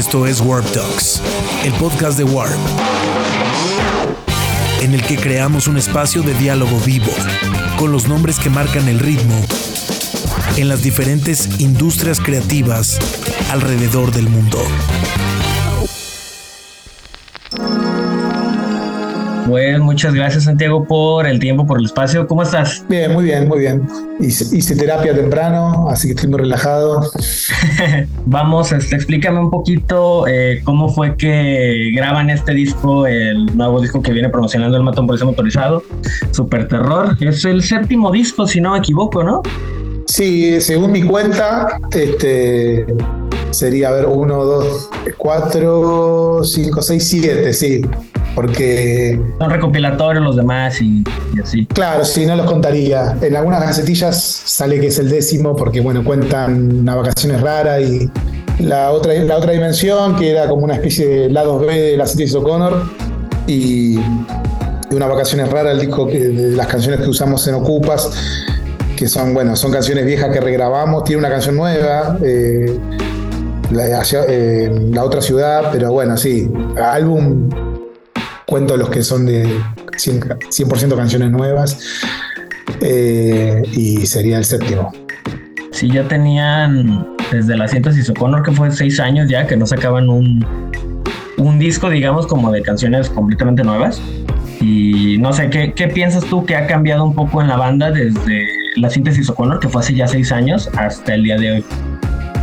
Esto es Warp Talks, el podcast de Warp, en el que creamos un espacio de diálogo vivo con los nombres que marcan el ritmo en las diferentes industrias creativas alrededor del mundo. Pues muchas gracias Santiago por el tiempo, por el espacio. ¿Cómo estás? Bien, muy bien, muy bien. Hice, terapia temprano, así que estoy muy relajado. Vamos, este, explícame un poquito eh, cómo fue que graban este disco, el nuevo disco que viene promocionando el Matón Policía Motorizado, Super Terror. Es el séptimo disco, si no me equivoco, ¿no? Sí, según mi cuenta, este sería, a ver, uno, dos, cuatro, cinco, seis, siete, sí porque... Son recopilatorios los demás y, así. Claro, sí, no los contaría. En algunas gacetillas sale que es el décimo porque, bueno, cuentan una vacaciones rara y la otra, la otra dimensión, que era como una especie de lado B de la City O'Connor y, una vacaciones rara, el disco que, de las canciones que usamos en Ocupas, que son, bueno, son canciones viejas que regrabamos, tiene una canción nueva. Eh, la, eh, la otra ciudad, pero bueno, sí, álbum cuento los que son de 100%, canciones nuevas eh, y sería el séptimo. Sí, ya tenían desde la síntesis O'Connor, que fue seis años ya, que no sacaban un, un disco, digamos, como de canciones completamente nuevas. Y no sé, ¿qué, ¿qué, piensas tú que ha cambiado un poco en la banda desde la síntesis O'Connor, que fue hace ya seis años, hasta el día de hoy?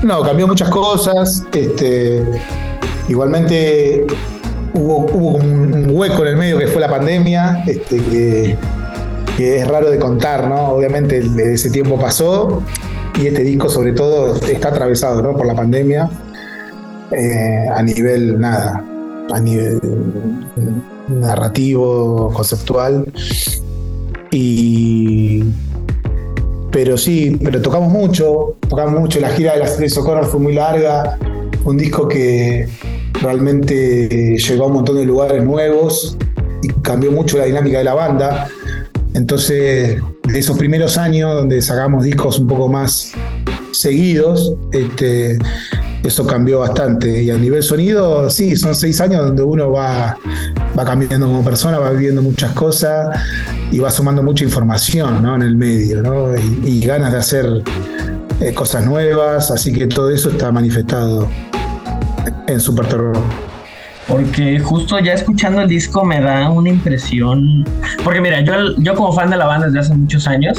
No, cambió muchas cosas. Este, igualmente hubo, un hueco en el medio que fue la pandemia, este, que, es raro de contar, ¿no? Obviamente ese tiempo pasó y este disco sobre todo está atravesado ¿no? por la pandemia eh, a nivel nada, a nivel narrativo, conceptual. Y pero sí, pero tocamos mucho, tocamos mucho, la gira de las tres Socorro fue muy larga, un disco que, realmente llegó a un montón de lugares nuevos y cambió mucho la dinámica de la banda. Entonces, de esos primeros años donde sacamos discos un poco más seguidos, este, eso cambió bastante. Y a nivel sonido, sí, son seis años donde uno va, va cambiando como persona, va viviendo muchas cosas y va sumando mucha información en el medio, y, ganas de hacer eh, cosas nuevas, así que todo eso está manifestado en Super Terror. Porque justo ya escuchando el disco me da una impresión. Porque mira, yo, yo como fan de la banda desde hace muchos años,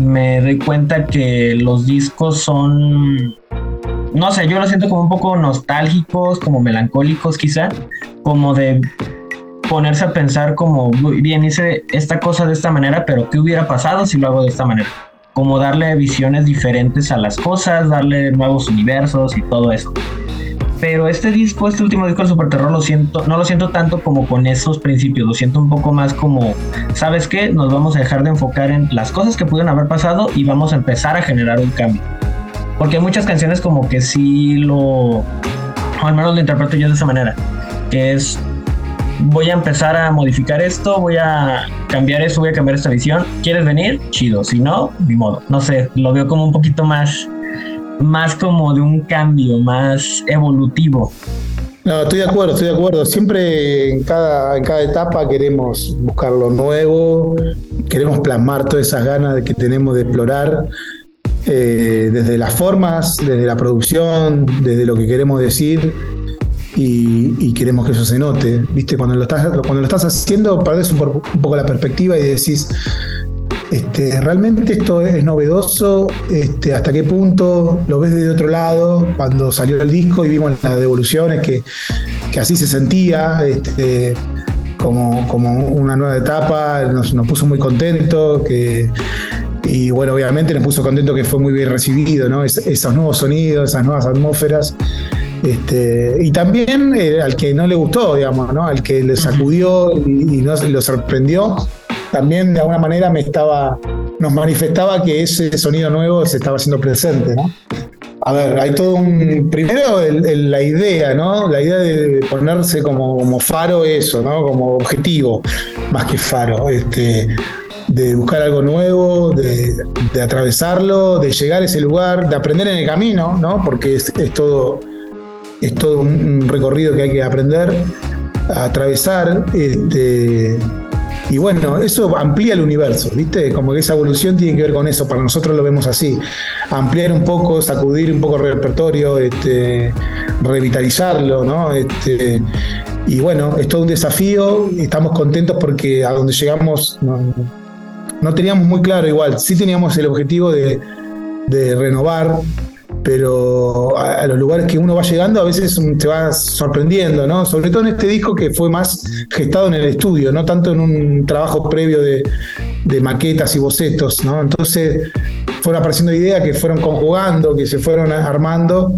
me doy cuenta que los discos son. No sé, yo lo siento como un poco nostálgicos, como melancólicos quizá, como de ponerse a pensar como, bien, hice esta cosa de esta manera, pero ¿qué hubiera pasado si lo hago de esta manera? Como darle visiones diferentes a las cosas, darle nuevos universos y todo eso pero este disco, este último disco de Super Terror, lo siento, no lo siento tanto como con esos principios, lo siento un poco más como, ¿sabes qué? Nos vamos a dejar de enfocar en las cosas que pudieron haber pasado y vamos a empezar a generar un cambio. Porque hay muchas canciones como que sí lo, o al menos lo interpreto yo de esa manera, que es, voy a empezar a modificar esto, voy a cambiar eso, voy a cambiar esta visión, ¿quieres venir? Chido, si no, ni modo. No sé, lo veo como un poquito más más como de un cambio, más evolutivo. No, estoy de acuerdo, estoy de acuerdo. Siempre en cada, en cada etapa queremos buscar lo nuevo, queremos plasmar todas esas ganas que tenemos de explorar, eh, desde las formas, desde la producción, desde lo que queremos decir. Y, queremos que eso se note. ¿Viste? Cuando lo estás, cuando lo estás haciendo, perdés un, un poco la perspectiva y decís, este, realmente esto es novedoso, este, hasta qué punto lo ves desde otro lado, cuando salió el disco y vimos las devoluciones que, así se sentía, este, como, como una nueva etapa, nos, puso muy contentos, que, y bueno, obviamente nos puso contento que fue muy bien recibido, ¿no? esos nuevos sonidos, esas nuevas atmósferas. Este, y también eh, al que no le gustó, digamos, ¿no? Al que le sacudió y, y no, lo sorprendió, también de alguna manera me estaba, nos manifestaba que ese sonido nuevo se estaba haciendo presente, ¿no? A ver, hay todo un. Primero, la idea, ¿no? La idea de ponerse como, como, faro, eso, ¿no? Como objetivo, más que faro. Este, de buscar algo nuevo, de, atravesarlo, de llegar a ese lugar, de aprender en el camino, ¿no? Porque es, todo es todo un recorrido que hay que aprender a atravesar. Este, y bueno, eso amplía el universo, ¿viste? Como que esa evolución tiene que ver con eso, para nosotros lo vemos así. Ampliar un poco, sacudir un poco el repertorio, este, revitalizarlo, ¿no? Este, y bueno, es todo un desafío, estamos contentos porque a donde llegamos no, teníamos muy claro igual, sí teníamos el objetivo de renovar pero a, los lugares que uno va llegando a veces te va sorprendiendo, ¿no? Sobre todo en este disco que fue más gestado en el estudio, no tanto en un trabajo previo de, maquetas y bocetos, ¿no? Entonces fueron apareciendo ideas que fueron conjugando, que se fueron armando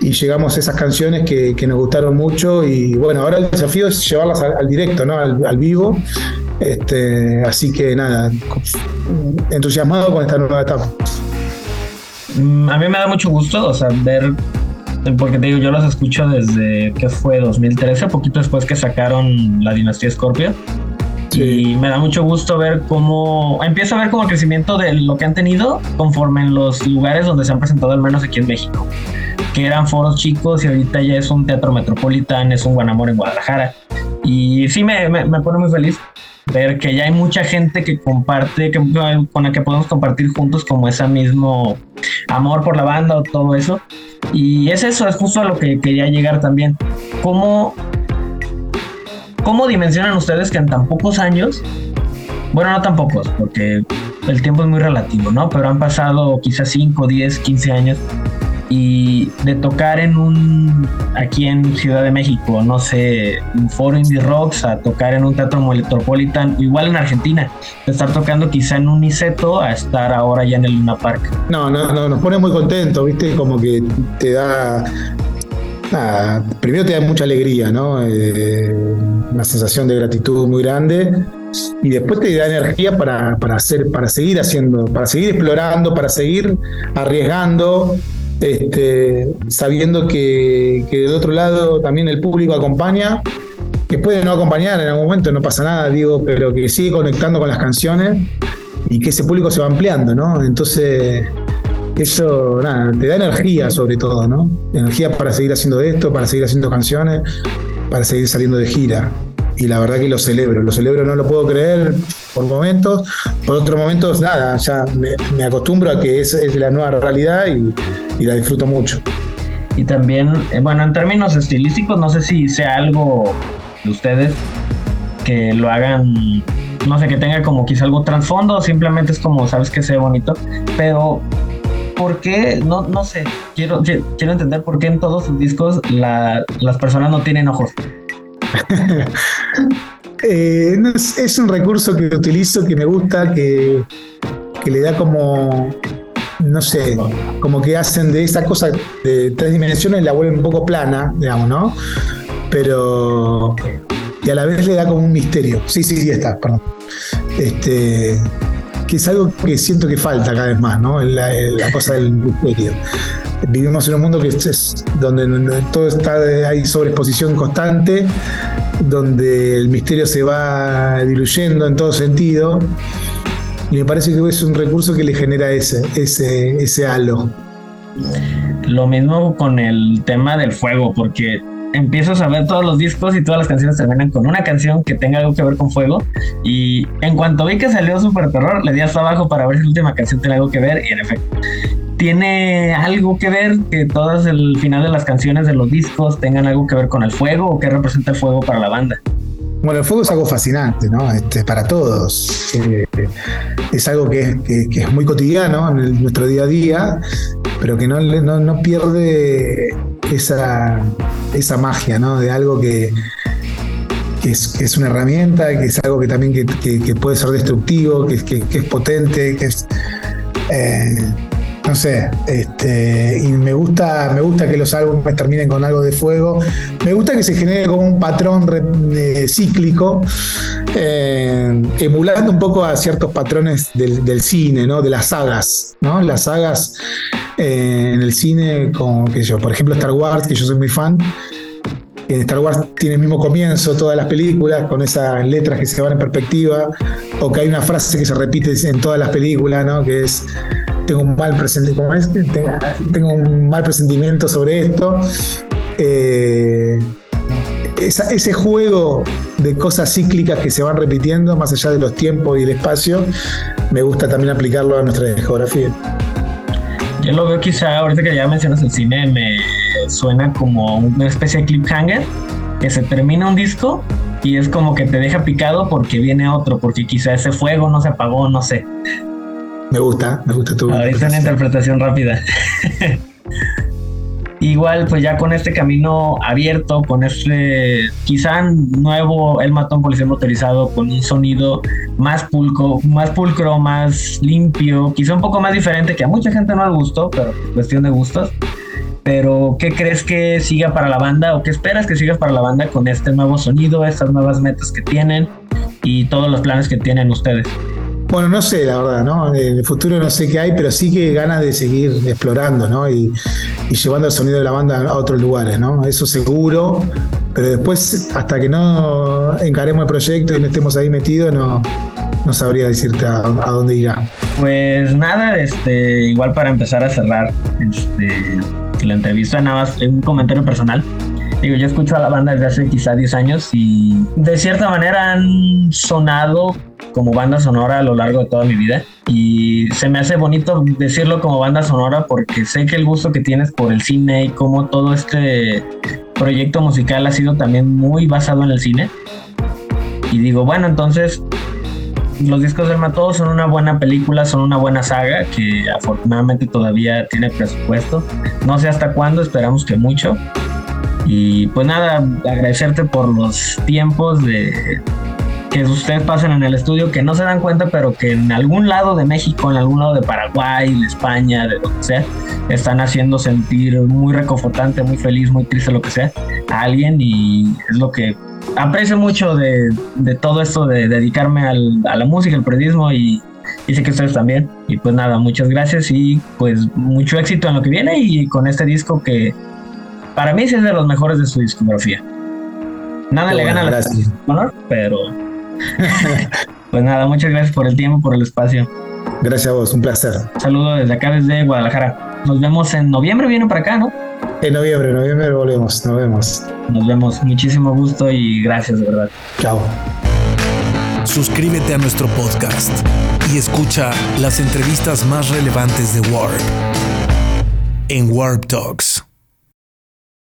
y llegamos a esas canciones que, nos gustaron mucho y bueno, ahora el desafío es llevarlas al, directo, ¿no? Al, al, vivo. Este, así que nada, entusiasmado con esta nueva etapa. Mm, a mí me da mucho gusto, o sea, ver, porque te digo, yo los escucho desde que fue 2013, poquito después que sacaron la dinastía Scorpio. Y me da mucho gusto ver cómo empiezo a ver como el crecimiento de lo que han tenido conforme en los lugares donde se han presentado, al menos aquí en México. Que eran foros chicos y ahorita ya es un teatro metropolitano, es un Guanamor en Guadalajara. Y sí me, me, me pone muy feliz ver que ya hay mucha gente que comparte, que, con la que podemos compartir juntos como ese mismo amor por la banda o todo eso. Y es eso, es justo a lo que quería llegar también. ¿Cómo, cómo dimensionan ustedes que en tan pocos años, bueno, no tan pocos, porque el tiempo es muy relativo, ¿no? Pero han pasado quizás 5, 10, 15 años y de tocar en un aquí en Ciudad de México, no sé, un foro indie rocks a tocar en un teatro metropolitan, igual en Argentina, de estar tocando quizá en un Iseto a estar ahora ya en el Luna Park. No, no, no nos pone muy contentos, ¿viste? Como que te da primero te da mucha alegría, ¿no? Eh, una sensación de gratitud muy grande y después te da energía para, para, hacer, para seguir haciendo, para seguir explorando, para seguir arriesgando este, sabiendo que, del otro lado también el público acompaña, que puede no acompañar en algún momento, no pasa nada, digo, pero que sigue conectando con las canciones y que ese público se va ampliando, ¿no? Entonces, eso, nada, te da energía sobre todo, ¿no? Energía para seguir haciendo esto, para seguir haciendo canciones, para seguir saliendo de gira y la verdad que lo celebro, lo celebro, no lo puedo creer por momentos, por otros momentos nada, ya me, acostumbro a que es, es, la nueva realidad y, la disfruto mucho. Y también, eh, bueno, en términos estilísticos, no sé si sea algo de ustedes que lo hagan, no sé, que tenga como quizá algo trasfondo, simplemente es como, sabes que sea bonito, pero ¿por qué? No, no sé, quiero, quiero entender por qué en todos sus discos las personas no tienen ojos. Eh, es, un recurso que utilizo, que me gusta, que, le da como, no sé, como que hacen de esa cosa de tres dimensiones la vuelven un poco plana, digamos, ¿no? Pero. Y a la vez le da como un misterio. Sí, sí, sí, está, perdón. Este, que es algo que siento que falta cada vez más, ¿no? La, la cosa del misterio vivimos en un mundo que es, donde todo está hay sobreexposición constante, donde el misterio se va diluyendo en todo sentido. Y me parece que es un recurso que le genera ese, ese, ese halo. Lo mismo con el tema del fuego, porque empiezas a ver todos los discos y todas las canciones terminan con una canción que tenga algo que ver con fuego. Y en cuanto vi que salió Super Terror, le di hasta abajo para ver si la última canción tiene algo que ver. Y en efecto, tiene algo que ver que todas el final de las canciones de los discos tengan algo que ver con el fuego o qué representa el fuego para la banda. Bueno, el fuego es algo fascinante, ¿no? Este, para todos. Eh, es algo que, es muy cotidiano en nuestro día a día, pero que no, no, pierde esa, esa magia, ¿no? De algo que, es, es, una herramienta, que es algo que también que, puede ser destructivo, que, es potente, que es... Eh, no sé, este, y me gusta, me gusta que los álbumes terminen con algo de fuego. Me gusta que se genere como un patrón cíclico, eh, emulando un poco a ciertos patrones del, cine, ¿no? De las sagas, ¿no? Las sagas eh, en el cine, como yo, por ejemplo, Star Wars, que yo soy muy fan. En Star Wars tiene el mismo comienzo todas las películas, con esas letras que se van en perspectiva, o que hay una frase que se repite en todas las películas, ¿no? Que es tengo un mal presentimiento, tengo un mal presentimiento sobre esto. eh, ese juego de cosas cíclicas que se van repitiendo más allá de los tiempos y el espacio, me gusta también aplicarlo a nuestra geografía. Yo lo veo quizá, ahorita que ya mencionas el cine, me suena como una especie de cliffhanger, que se termina un disco y es como que te deja picado porque viene otro, porque quizá ese fuego no se apagó, no sé. Me gusta, me gusta tu. Ahorita una interpretación rápida. Igual, pues ya con este camino abierto, con este quizá nuevo El Matón Policía Motorizado, con un sonido más pulco, más pulcro, más limpio, quizá un poco más diferente, que a mucha gente no le gustó, pero cuestión de gustos. Pero, ¿qué crees que siga para la banda o qué esperas que siga para la banda con este nuevo sonido, estas nuevas metas que tienen y todos los planes que tienen ustedes? Bueno, no sé, la verdad, ¿no? En el futuro no sé qué hay, pero sí que ganas de seguir explorando, ¿no? Y, llevando el sonido de la banda a otros lugares, ¿no? Eso seguro, pero después, hasta que no encaremos el proyecto y no estemos ahí metidos, no, no sabría decirte a, dónde irá. Pues nada, este, igual para empezar a cerrar este, la entrevista, nada más un comentario personal. Digo, yo escucho a la banda desde hace quizá 10 años y de cierta manera han sonado como banda sonora a lo largo de toda mi vida y se me hace bonito decirlo como banda sonora porque sé que el gusto que tienes por el cine y cómo todo este proyecto musical ha sido también muy basado en el cine. Y digo, bueno, entonces los discos del Mató son una buena película, son una buena saga que afortunadamente todavía tiene presupuesto. No sé hasta cuándo, esperamos que mucho. Y pues nada, agradecerte por los tiempos de que ustedes pasen en el estudio, que no se dan cuenta, pero que en algún lado de México, en algún lado de Paraguay, de España, de lo que sea, están haciendo sentir muy reconfortante, muy feliz, muy triste, lo que sea, a alguien y es lo que aprecio mucho de, todo esto de dedicarme a la música, al periodismo y, y sé que ustedes también. Y pues nada, muchas gracias y pues mucho éxito en lo que viene y con este disco que para mí es de los mejores de su discografía. Nada le gana a la honor, pero pues nada, muchas gracias por el tiempo, por el espacio. Gracias a vos, un placer. Saludo desde acá, desde Guadalajara. Nos vemos en noviembre, viene para acá, ¿no? En noviembre, en noviembre volvemos, nos vemos. Nos vemos, muchísimo gusto y gracias, de verdad. Chao. Suscríbete a nuestro podcast y escucha las entrevistas más relevantes de Warp en Warp Talks.